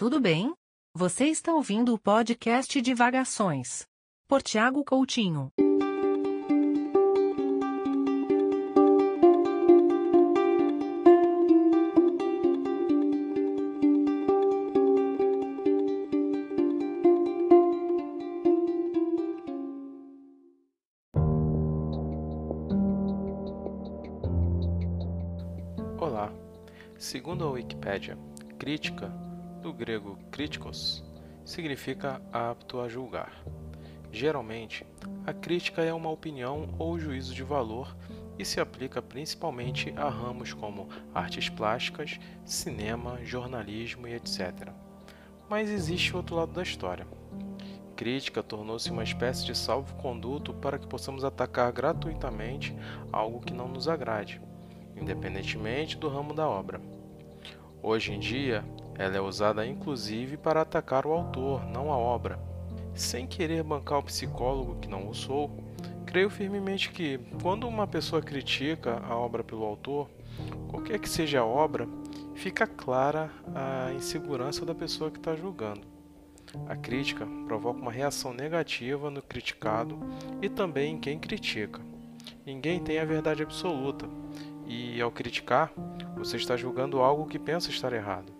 tudo bem? Você está ouvindo o podcast Divagações. Por Tiago Coutinho. Olá. Segundo a Wikipédia, crítica, do grego kritikos, significa apto a julgar. Geralmente, a crítica é uma opinião ou juízo de valor e se aplica principalmente a ramos como artes plásticas, cinema, jornalismo e etc. Mas existe outro lado da história. Crítica tornou-se uma espécie de salvo-conduto para que possamos atacar gratuitamente algo que não nos agrade independentemente do ramo da obra. Hoje em dia, ela é usada inclusive para atacar o autor, não a obra. Sem querer bancar o psicólogo que não o sou, creio firmemente que, quando uma pessoa critica a obra pelo autor, qualquer que seja a obra, fica clara a insegurança da pessoa que está julgando. A crítica provoca uma reação negativa no criticado e também em quem critica. Ninguém tem a verdade absoluta, e ao criticar, você está julgando algo que pensa estar errado.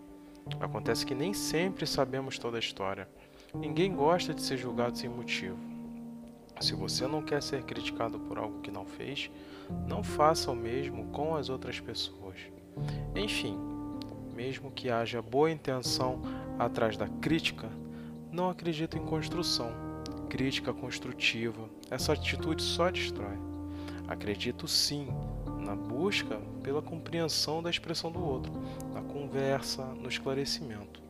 Acontece que nem sempre sabemos toda a história. Ninguém gosta de ser julgado sem motivo. Se você não quer ser criticado por algo que não fez, não faça o mesmo com as outras pessoas. Enfim, mesmo que haja boa intenção atrás da crítica, não acredito em construção, crítica construtiva. Essa atitude só destrói. Acredito sim na busca pela compreensão da expressão do outro, na conversa, no esclarecimento.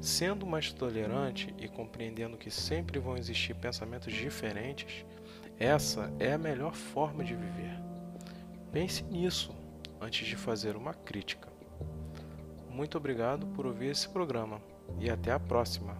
Sendo mais tolerante e compreendendo que sempre vão existir pensamentos diferentes, essa é a melhor forma de viver. Pense nisso antes de fazer uma crítica. Muito obrigado por ouvir esse programa e até a próxima.